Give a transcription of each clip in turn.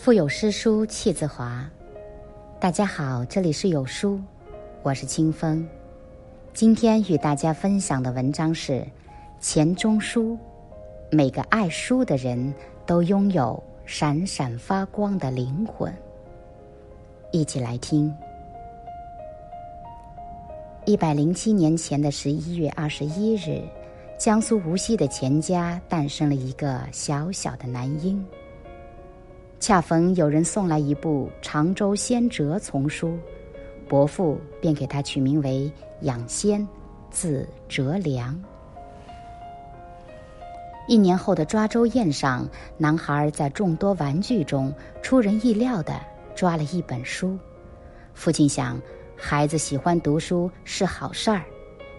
腹有诗书气自华。大家好，这里是有书，我是清风。今天与大家分享的文章是钱钟书。每个爱书的人都拥有闪闪发光的灵魂。一起来听。一百零七年前的十一月二十一日，江苏无锡的钱家诞生了一个小小的男婴。恰逢有人送来一部《常州先哲》丛书，伯父便给他取名为养仙，字哲良。一年后的抓周宴上，男孩在众多玩具中出人意料的抓了一本书。父亲想，孩子喜欢读书是好事儿，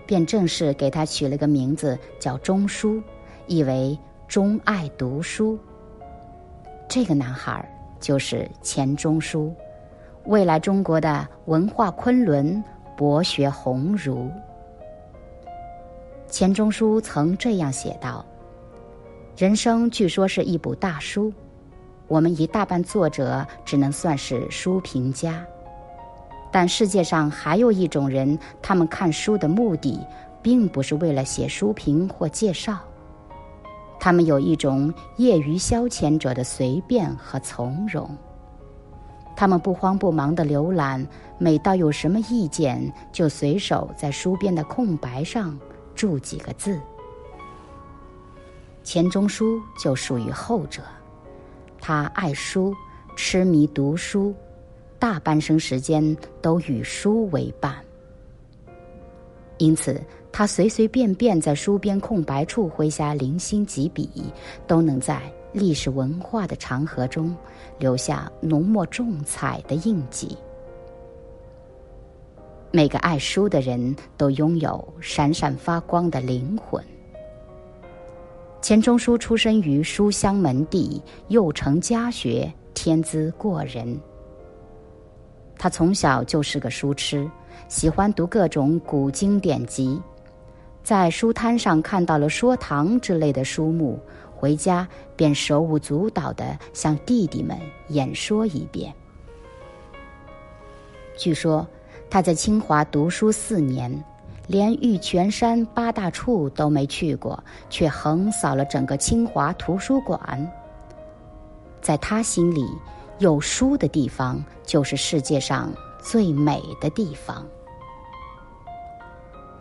便正式给他取了个名字叫钟书，意为钟爱读书。这个男孩就是钱钟书，未来中国的文化昆仑、博学鸿儒。钱钟书曾这样写道：“人生据说是一部大书，我们一大半作者只能算是书评家。但世界上还有一种人，他们看书的目的，并不是为了写书评或介绍。”他们有一种业余消遣者的随便和从容。他们不慌不忙的浏览，每到有什么意见，就随手在书边的空白上注几个字。钱钟书就属于后者，他爱书，痴迷读书，大半生时间都与书为伴。因此。他随随便便在书边空白处挥下零星几笔，都能在历史文化的长河中留下浓墨重彩的印记。每个爱书的人都拥有闪闪发光的灵魂。钱钟书出身于书香门第，幼承家学，天资过人。他从小就是个书痴，喜欢读各种古经典籍。在书摊上看到了《说唐》之类的书目，回家便手舞足蹈地向弟弟们演说一遍。据说他在清华读书四年，连玉泉山八大处都没去过，却横扫了整个清华图书馆。在他心里，有书的地方就是世界上最美的地方。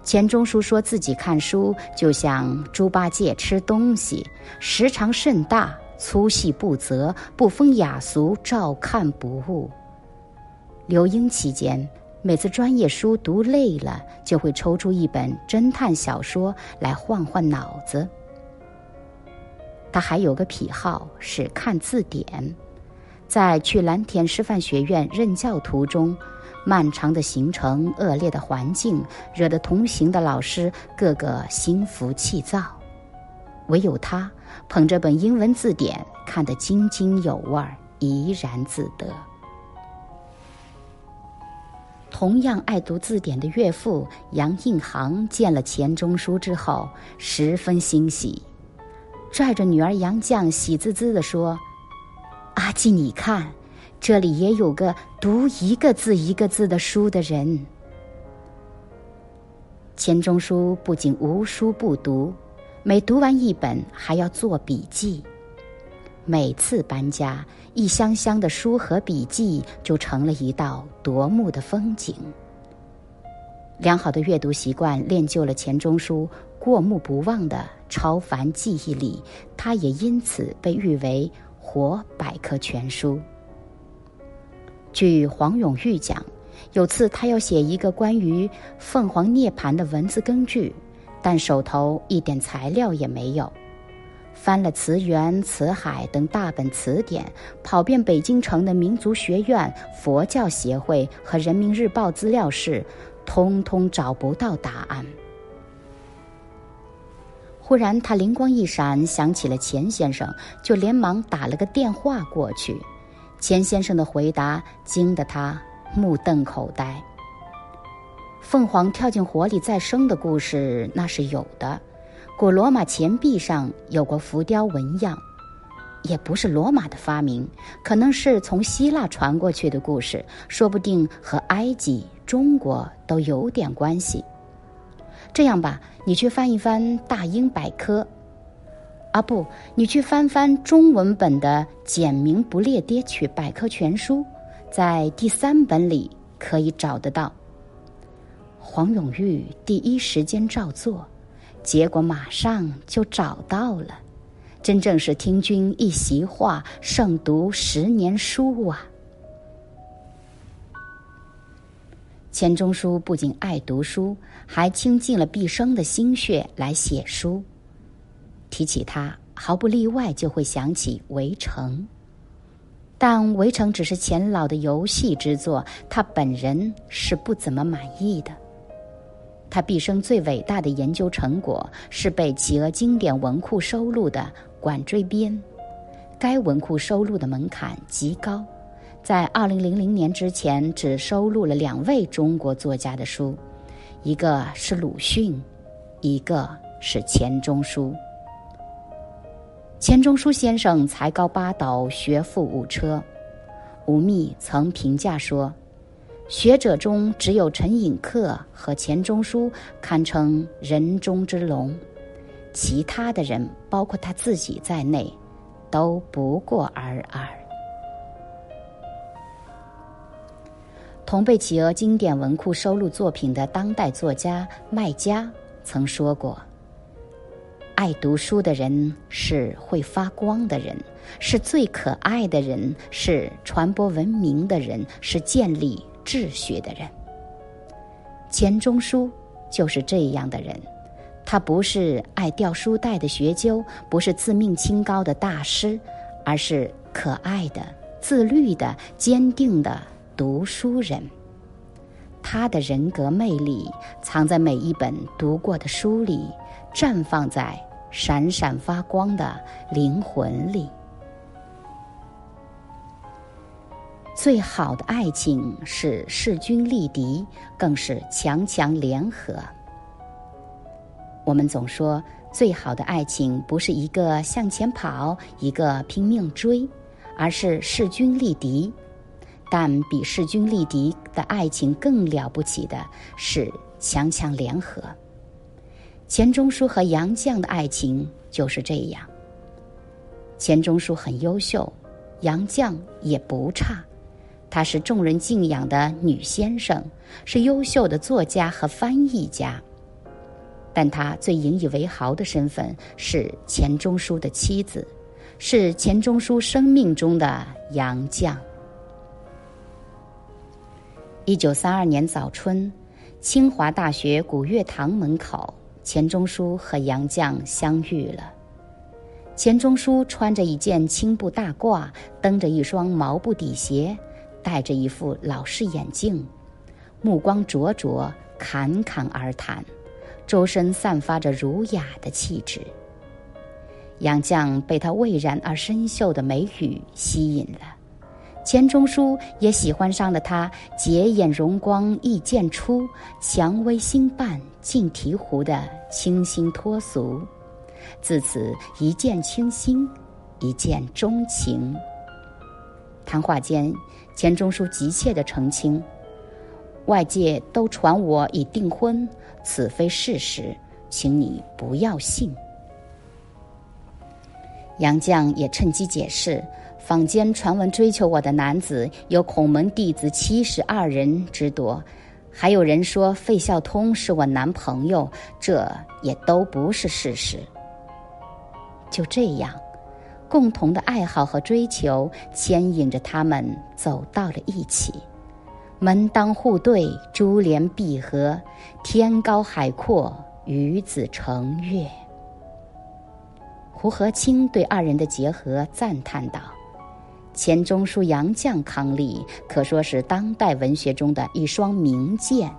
钱钟书说自己看书就像猪八戒吃东西，时长甚大，粗细不择，不分雅俗，照看不误。留英期间，每次专业书读累了，就会抽出一本侦探小说来换换脑子。他还有个癖好是看字典，在去蓝田师范学院任教途中。漫长的行程，恶劣的环境，惹得同行的老师个个心浮气躁，唯有他捧着本英文字典，看得津津有味，怡然自得。同样爱读字典的岳父杨应行见了钱钟书之后，十分欣喜，拽着女儿杨绛，喜滋滋地说：“阿季，你看。”这里也有个读一个字一个字的书的人。钱钟书不仅无书不读，每读完一本还要做笔记。每次搬家，一箱箱的书和笔记就成了一道夺目的风景。良好的阅读习惯练就了钱钟书过目不忘的超凡记忆力，他也因此被誉为活百科全书。据黄永玉讲，有次他要写一个关于凤凰涅槃的文字根据，但手头一点材料也没有，翻了词源、词海等大本词典，跑遍北京城的民族学院、佛教协会和人民日报资料室，通通找不到答案。忽然他灵光一闪，想起了钱先生，就连忙打了个电话过去。钱先生的回答惊得他目瞪口呆。凤凰跳进火里再生的故事那是有的，古罗马钱币上有过浮雕纹样，也不是罗马的发明，可能是从希腊传过去的故事，说不定和埃及、中国都有点关系。这样吧，你去翻一翻大英百科，啊不，你去翻翻中文本的《简明不列颠曲百科全书》，在第三本里可以找得到。黄永玉第一时间照做，结果马上就找到了。真正是听君一席话，胜读十年书啊！钱钟书不仅爱读书，还倾尽了毕生的心血来写书。提起他，毫不例外就会想起《围城》，但《围城》只是钱老的游戏之作，他本人是不怎么满意的。他毕生最伟大的研究成果是被企鹅经典文库收录的。管锥编，该文库收录的门槛极高，在二零零零年之前只收录了两位中国作家的书，一个是鲁迅，一个是钱钟书。钱钟书先生才高八斗，学富五车。吴宓曾评价说：“学者中只有陈寅恪和钱钟书堪称人中之龙。”其他的人，包括他自己在内，都不过尔尔。同被企鹅经典文库收录作品的当代作家麦家曾说过：“爱读书的人是会发光的人，是最可爱的人，是传播文明的人，是建立秩序的人。”钱钟书就是这样的人。他不是爱掉书袋的学究，不是自命清高的大师，而是可爱的、自律的、坚定的读书人。他的人格魅力藏在每一本读过的书里，绽放在闪闪发光的灵魂里。最好的爱情是势均力敌，更是强强联合。我们总说，最好的爱情不是一个向前跑，一个拼命追，而是势均力敌。但比势均力敌的爱情更了不起的是强强联合。钱钟书和杨绛的爱情就是这样。钱钟书很优秀，杨绛也不差，他是众人敬仰的女先生，是优秀的作家和翻译家。但他最引以为豪的身份是钱钟书的妻子，是钱钟书生命中的杨绛。一九三二年早春，清华大学古月堂门口，钱钟书和杨绛相遇了。钱钟书穿着一件青布大褂，蹬着一双毛布底鞋，戴着一副老式眼镜，目光灼灼，侃侃而谈。周身散发着儒雅的气质。杨绛被他蔚然而深秀的眉宇吸引了，钱钟书也喜欢上了他洁眼容光意渐出、蔷薇心瓣尽醍醐的清新脱俗。自此一见倾心，一见钟情。谈话间，钱钟书急切地澄清。外界都传我已订婚，此非事实，请你不要信。杨绛也趁机解释：坊间传闻追求我的男子有孔门弟子七十二人之多，还有人说费孝通是我男朋友，这也都不是事实。就这样，共同的爱好和追求牵引着他们走到了一起。门当户对，珠联璧合，天高海阔，与子成悦。胡和清对二人的结合赞叹道：“钱钟书、杨绛伉俪，可说是当代文学中的一双名剑。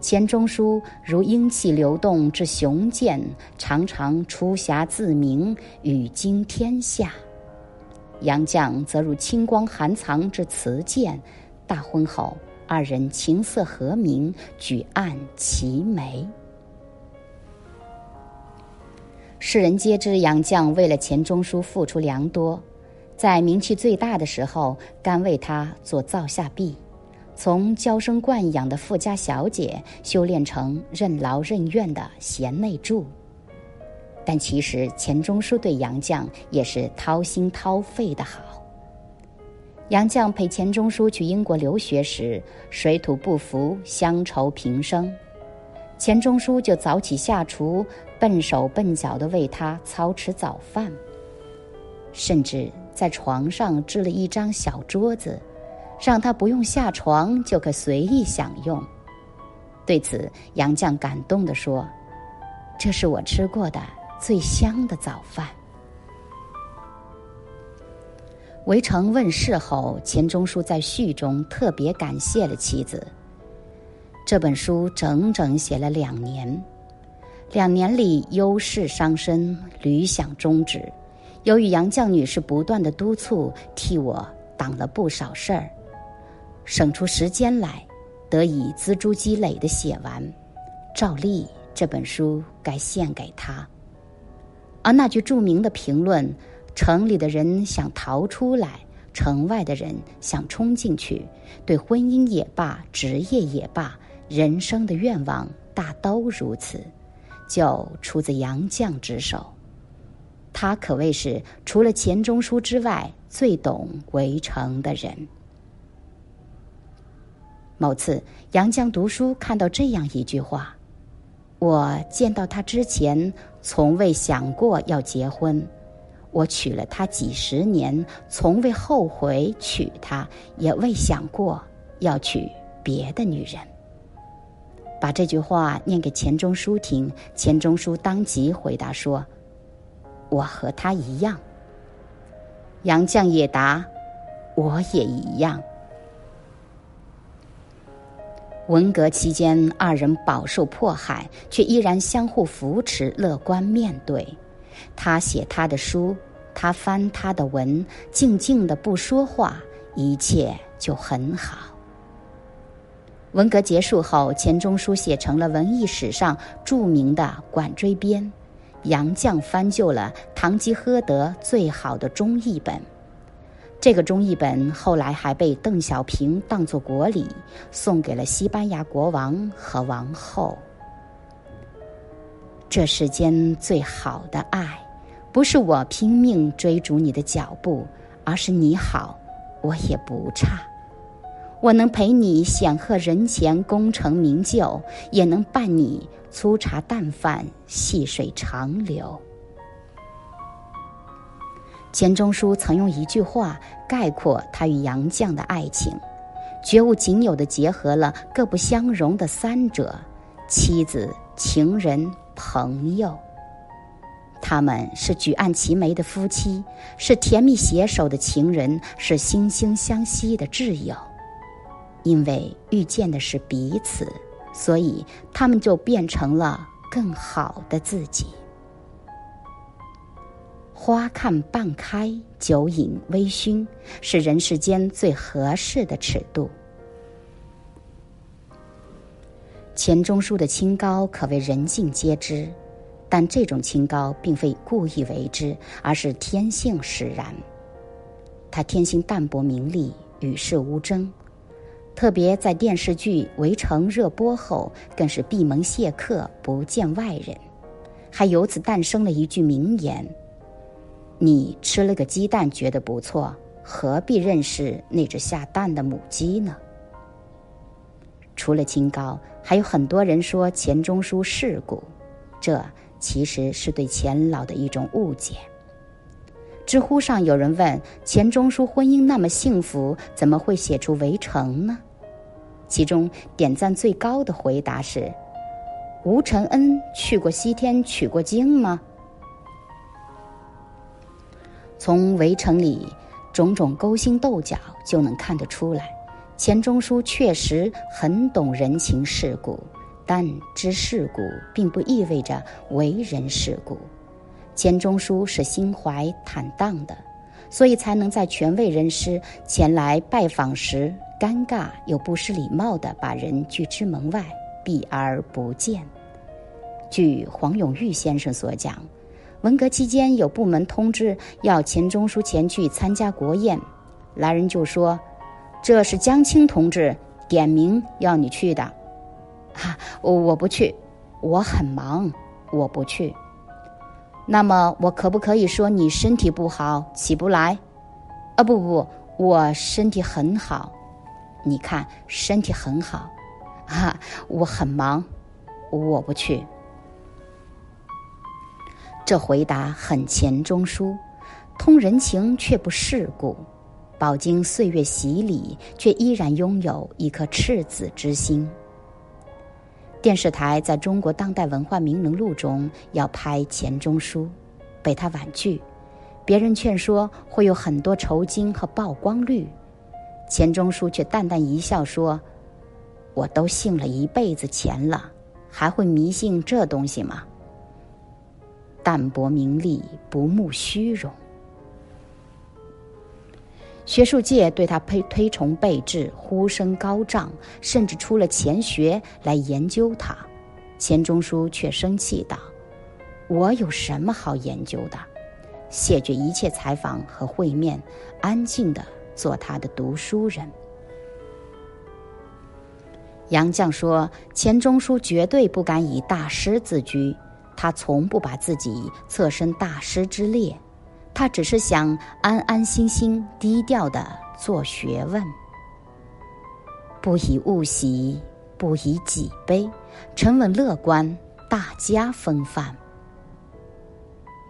钱钟书如英气流动之雄剑，常常出侠自明，语惊天下；杨绛则如清光含藏之瓷剑。”大婚后，二人琴瑟和鸣，举案齐眉。世人皆知杨绛为了钱钟书付出良多，在名气最大的时候，甘为他做灶下婢，从娇生惯养的富家小姐修炼成任劳任怨的贤内助。但其实钱钟书对杨绛也是掏心掏肺的好。杨绛陪钱钟书去英国留学时，水土不服，乡愁平生，钱钟书就早起下厨，笨手笨脚的为他操持早饭，甚至在床上支了一张小桌子，让他不用下床就可随意享用。对此，杨绛感动地说：“这是我吃过的。”最香的早饭。围城问世后，钱钟书在序中特别感谢了妻子。这本书整整写了两年，两年里忧事伤身，屡想终止。由于杨绛女士不断的督促，替我挡了不少事儿，省出时间来，得以锱铢积累的写完。照例，这本书该献给她。而那句著名的评论：“城里的人想逃出来，城外的人想冲进去。对婚姻也罢，职业也罢，人生的愿望大都如此。”就出自杨绛之手。他可谓是除了钱钟书之外最懂围城的人。某次，杨绛读书看到这样一句话。我见到他之前，从未想过要结婚。我娶了她几十年，从未后悔娶她，也未想过要娶别的女人。把这句话念给钱钟书听，钱钟书当即回答说：“我和他一样。”杨绛也答：“我也一样。”文革期间，二人饱受迫害，却依然相互扶持，乐观面对。他写他的书，他翻他的文，静静的不说话，一切就很好。文革结束后，钱钟书写成了文艺史上著名的《管锥编》，杨绛翻旧了《堂吉诃德》最好的中译本。这个中译本后来还被邓小平当作国礼，送给了西班牙国王和王后。这世间最好的爱，不是我拼命追逐你的脚步，而是你好，我也不差。我能陪你显赫人前，功成名就，也能伴你粗茶淡饭，细水长流。钱钟书曾用一句话概括他与杨绛的爱情，绝无仅有的结合了各不相容的三者：妻子、情人、朋友。他们是举案齐眉的夫妻，是甜蜜携手的情人，是惺惺相惜的挚友。因为遇见的是彼此，所以他们就变成了更好的自己。花看半开，酒饮微醺，是人世间最合适的尺度。钱钟书的清高可谓人尽皆知，但这种清高并非故意为之，而是天性使然。他天性淡泊名利，与世无争，特别在电视剧《围城》热播后，更是闭门谢客，不见外人，还由此诞生了一句名言。你吃了个鸡蛋，觉得不错，何必认识那只下蛋的母鸡呢？除了清高，还有很多人说钱钟书世故，这其实是对钱老的一种误解。知乎上有人问钱钟书婚姻那么幸福，怎么会写出《围城》呢？其中点赞最高的回答是：吴承恩去过西天取过经吗？从《围城》里种种勾心斗角就能看得出来，钱钟书确实很懂人情世故，但知世故并不意味着为人世故。钱钟书是心怀坦荡的，所以才能在权位人士前来拜访时，尴尬又不失礼貌地把人拒之门外，避而不见。据黄永玉先生所讲。文革期间有部门通知要钱钟书前去参加国宴，来人就说：“这是江青同志点名要你去的。”哈，我我不去，我很忙，我不去。那么我可不可以说你身体不好起不来？啊不不，我身体很好，你看身体很好，哈，我很忙，我不去。这回答很钱钟书，通人情却不世故，饱经岁月洗礼，却依然拥有一颗赤子之心。电视台在中国当代文化名人录中要拍钱钟书，被他婉拒。别人劝说会有很多酬金和曝光率，钱钟书却淡淡一笑说：“我都信了一辈子钱了，还会迷信这东西吗？淡泊名利，不慕虚荣。”学术界对他推推崇备至，呼声高涨，甚至出了钱学来研究他。钱钟书却生气道：“我有什么好研究的？”谢绝一切采访和会面，安静的做他的读书人。杨绛说：“钱钟书绝对不敢以大师自居，他从不把自己侧身大师之列。”他只是想安安心心、低调的做学问，不以物喜，不以己悲，沉稳乐观，大家风范。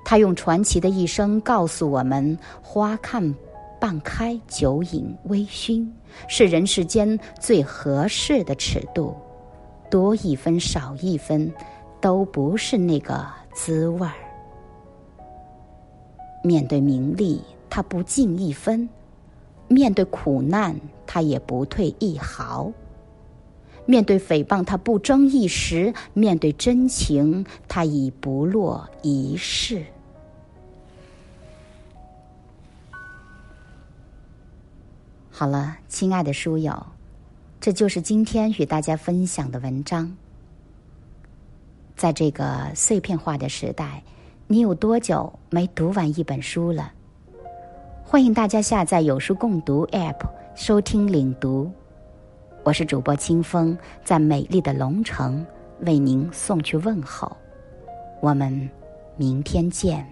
他用传奇的一生告诉我们：花看半开，酒饮微醺，是人世间最合适的尺度。多一分，少一分，都不是那个滋味儿。面对名利，他不进一分；面对苦难，他也不退一毫；面对诽谤，他不争一时；面对真情，他已不落一世。好了，亲爱的书友，这就是今天与大家分享的文章。在这个碎片化的时代。你有多久没读完一本书了？欢迎大家下载有书共读 App 收听领读。我是主播清风，在美丽的龙城为您送去问候。我们明天见。